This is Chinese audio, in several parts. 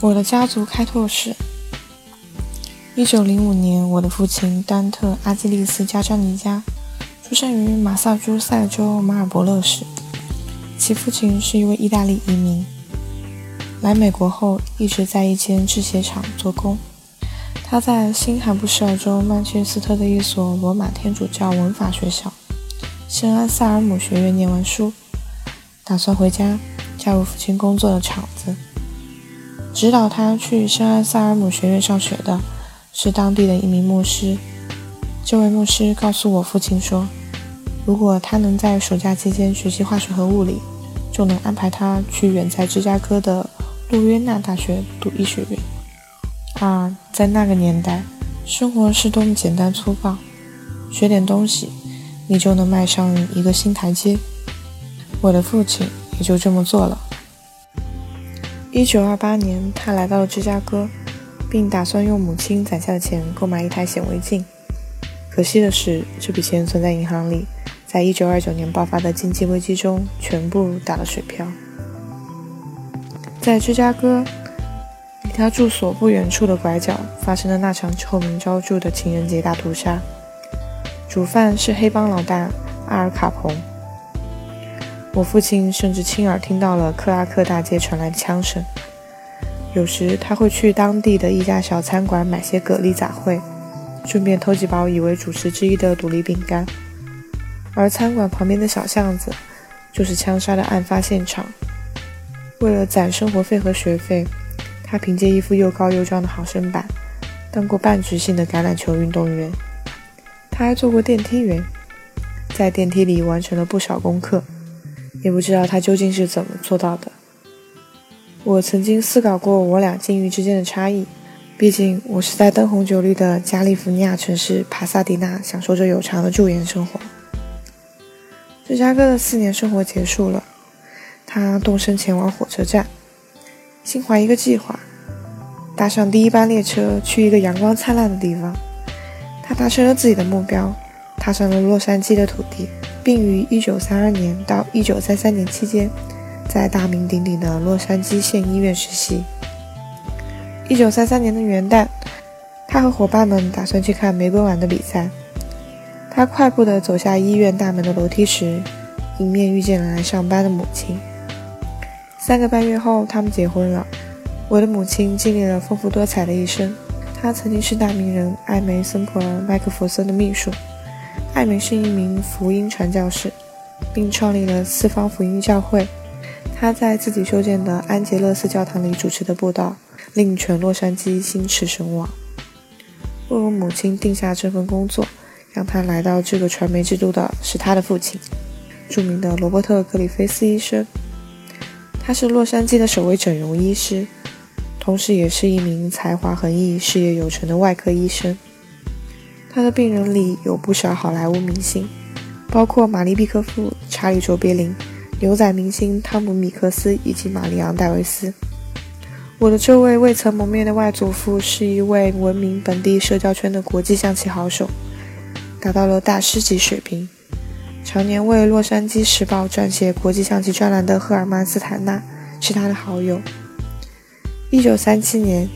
我的家族开拓史。一九零五年，我的父亲丹特·阿基利斯·加扎尼加出生于马萨诸塞州马尔伯勒市，其父亲是一位意大利移民。来美国后，一直在一间制鞋厂做工。他在新罕布什尔州曼彻斯特的一所罗马天主教文法学校——圣安萨尔姆学院念完书，打算回家加入父亲工作的厂子。指导他去圣安萨尔姆学院上学的是当地的一名牧师。这位牧师告诉我父亲说，如果他能在暑假期间学习化学和物理，就能安排他去远在芝加哥的路约纳大学读医学院。啊，在那个年代，生活是多么简单粗暴，学点东西，你就能迈上一个新台阶。我的父亲也就这么做了。一九二八年，他来到了芝加哥，并打算用母亲攒下的钱购买一台显微镜。可惜的是，这笔钱存在银行里，在一九二九年爆发的经济危机中全部打了水漂。在芝加哥，离他住所不远处的拐角，发生了那场臭名昭著的情人节大屠杀。主犯是黑帮老大阿尔卡彭。我父亲甚至亲耳听到了克拉克大街传来的枪声。有时他会去当地的一家小餐馆买些蛤蜊杂烩，顺便偷几包以为主食之一的独立饼干。而餐馆旁边的小巷子，就是枪杀的案发现场。为了攒生活费和学费，他凭借一副又高又壮的好身板，当过半职性的橄榄球运动员。他还做过电梯员，在电梯里完成了不少功课。也不知道他究竟是怎么做到的。我曾经思考过我俩境遇之间的差异，毕竟我是在灯红酒绿的加利福尼亚城市帕萨迪纳享受着有偿的住院生活。芝加哥的四年生活结束了，他动身前往火车站，心怀一个计划，搭上第一班列车去一个阳光灿烂的地方。他达成了自己的目标，踏上了洛杉矶的土地。并于1932年到1933年期间，在大名鼎鼎的洛杉矶县医院实习。1933年的元旦，他和伙伴们打算去看玫瑰碗的比赛。他快步地走下医院大门的楼梯时，迎面遇见了来上班的母亲。三个半月后，他们结婚了。我的母亲经历了丰富多彩的一生。她曾经是大名人艾梅森普尔·麦克弗森的秘书。艾米是一名福音传教士，并创立了四方福音教会。他在自己修建的安杰勒斯教堂里主持的布道，令全洛杉矶心驰神往。为我母亲定下这份工作，让他来到这个传媒之都的是他的父亲，著名的罗伯特·格里菲斯医生。他是洛杉矶的首位整容医师，同时也是一名才华横溢、事业有成的外科医生。他的病人里有不少好莱坞明星，包括玛丽·毕克夫、查理·卓别林、牛仔明星汤姆·米克斯以及玛丽昂·戴维斯。我的这位未曾谋面的外祖父是一位闻名本地社交圈的国际象棋好手，达到了大师级水平。常年为《洛杉矶时报》撰写国际象棋专栏的赫尔曼·斯坦纳是他的好友。1937年，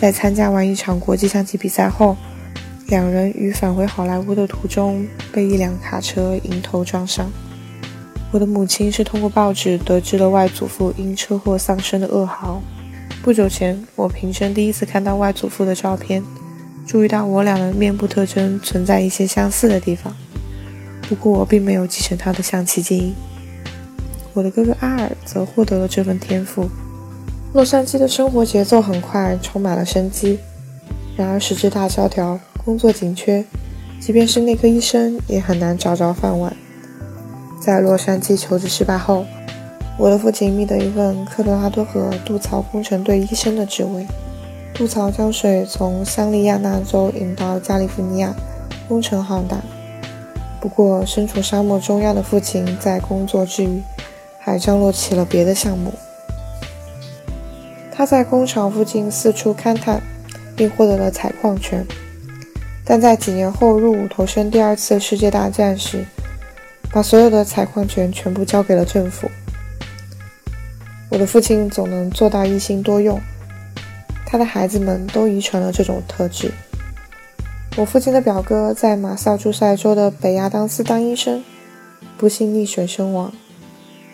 在参加完一场国际象棋比赛后。两人于返回好莱坞的途中被一辆卡车迎头撞上。我的母亲是通过报纸得知了外祖父因车祸丧生的噩耗。不久前，我平生第一次看到外祖父的照片，注意到我俩的面部特征存在一些相似的地方。不过，我并没有继承他的象棋基因。我的哥哥阿尔则获得了这份天赋。洛杉矶的生活节奏很快，充满了生机。然而，时值大萧条。工作紧缺，即便是内科医生也很难找着饭碗。在洛杉矶求职失败后，我的父亲觅得一份科罗拉多河渡槽工程队医生的职位。渡槽将水从香利亚纳州引到加利福尼亚，工程浩大。不过，身处沙漠中央的父亲在工作之余，还张罗起了别的项目。他在工厂附近四处勘探，并获得了采矿权。但在几年后入伍投身第二次世界大战时，把所有的采矿权全部交给了政府。我的父亲总能做到一心多用，他的孩子们都遗传了这种特质。我父亲的表哥在马萨诸塞州的北亚当斯当医生，不幸溺水身亡。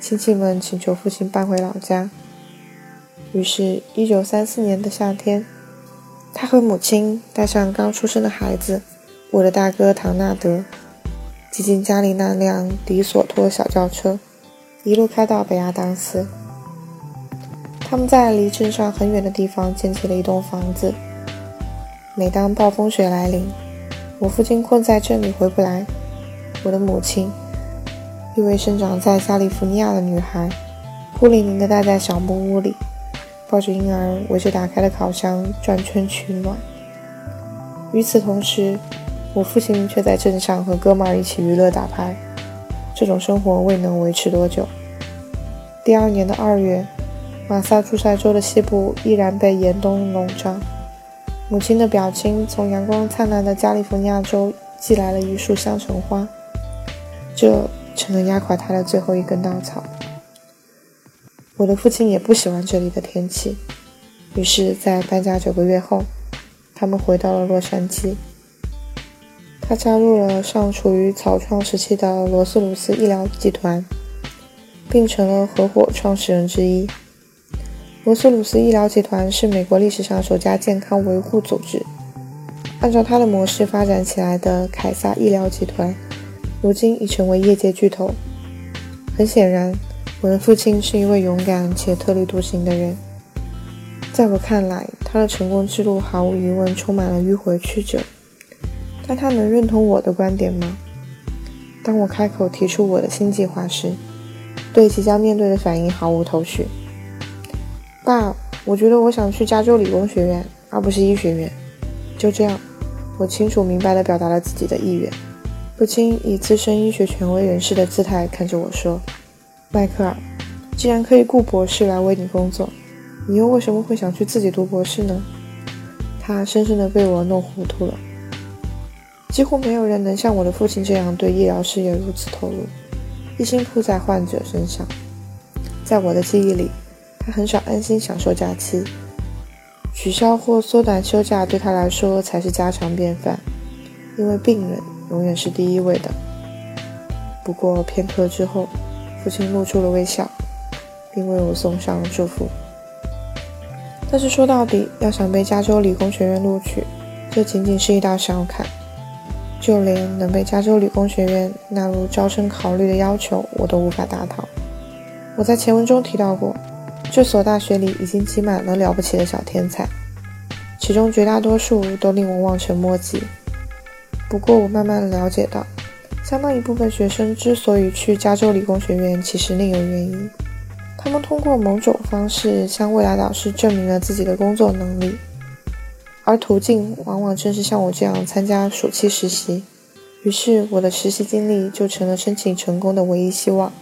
亲戚们请求父亲搬回老家。于是，1934年的夏天，他和母亲带上刚出生的孩子，我的大哥唐纳德，挤进家里那辆迪索托小轿车，一路开到北亚当斯。他们在离镇上很远的地方建起了一栋房子。每当暴风雪来临，我父亲困在镇里回不来，我的母亲，一位生长在加利福尼亚的女孩，孤零零地待在小木屋里，抱着婴儿围着打开的烤箱转圈取暖。与此同时，我父亲却在镇上和哥们儿一起娱乐打牌。这种生活未能维持多久。第二年的二月，马萨诸塞州的西部依然被严冬笼罩。母亲的表亲从阳光灿烂的加利福尼亚州寄来了一束香橙花，这成了压垮他的最后一根稻草。我的父亲也不喜欢这里的天气，于是，在搬家九个月后，他们回到了洛杉矶。他加入了尚处于草创时期的罗斯鲁斯医疗集团，并成了合伙创始人之一。罗斯鲁斯医疗集团是美国历史上首家健康维护组织。按照他的模式发展起来的凯撒医疗集团，如今已成为业界巨头。很显然，我的父亲是一位勇敢且特立独行的人。在我看来，他的成功之路毫无疑问充满了迂回曲折。但他能认同我的观点吗？当我开口提出我的新计划时，对即将面对的反应毫无头绪。爸，我觉得我想去加州理工学院，而不是医学院。就这样，我清楚明白地表达了自己的意愿。父亲以资深医学权威人士的姿态看着我说：“迈克尔，既然可以雇博士来为你工作，你又为什么会想去自己读博士呢？”他深深地被我弄糊涂了。几乎没有人能像我的父亲这样对医疗事业如此投入，一心扑在患者身上。在我的记忆里。他很少安心享受假期，取消或缩短休假对他来说才是家常便饭，因为病人永远是第一位的。不过片刻之后，父亲露出了微笑，并为我送上了祝福。但是说到底，要想被加州理工学院录取，这仅仅是一道小坎，就连能被加州理工学院纳入招生考虑的要求，我都无法达到。我在前文中提到过。这所大学里已经挤满了了不起的小天才，其中绝大多数都令我望尘莫及。不过，我慢慢了解到，相当一部分学生之所以去加州理工学院，其实另有原因。他们通过某种方式向未来导师证明了自己的工作能力，而途径往往正是像我这样参加暑期实习。于是，我的实习经历就成了申请成功的唯一希望。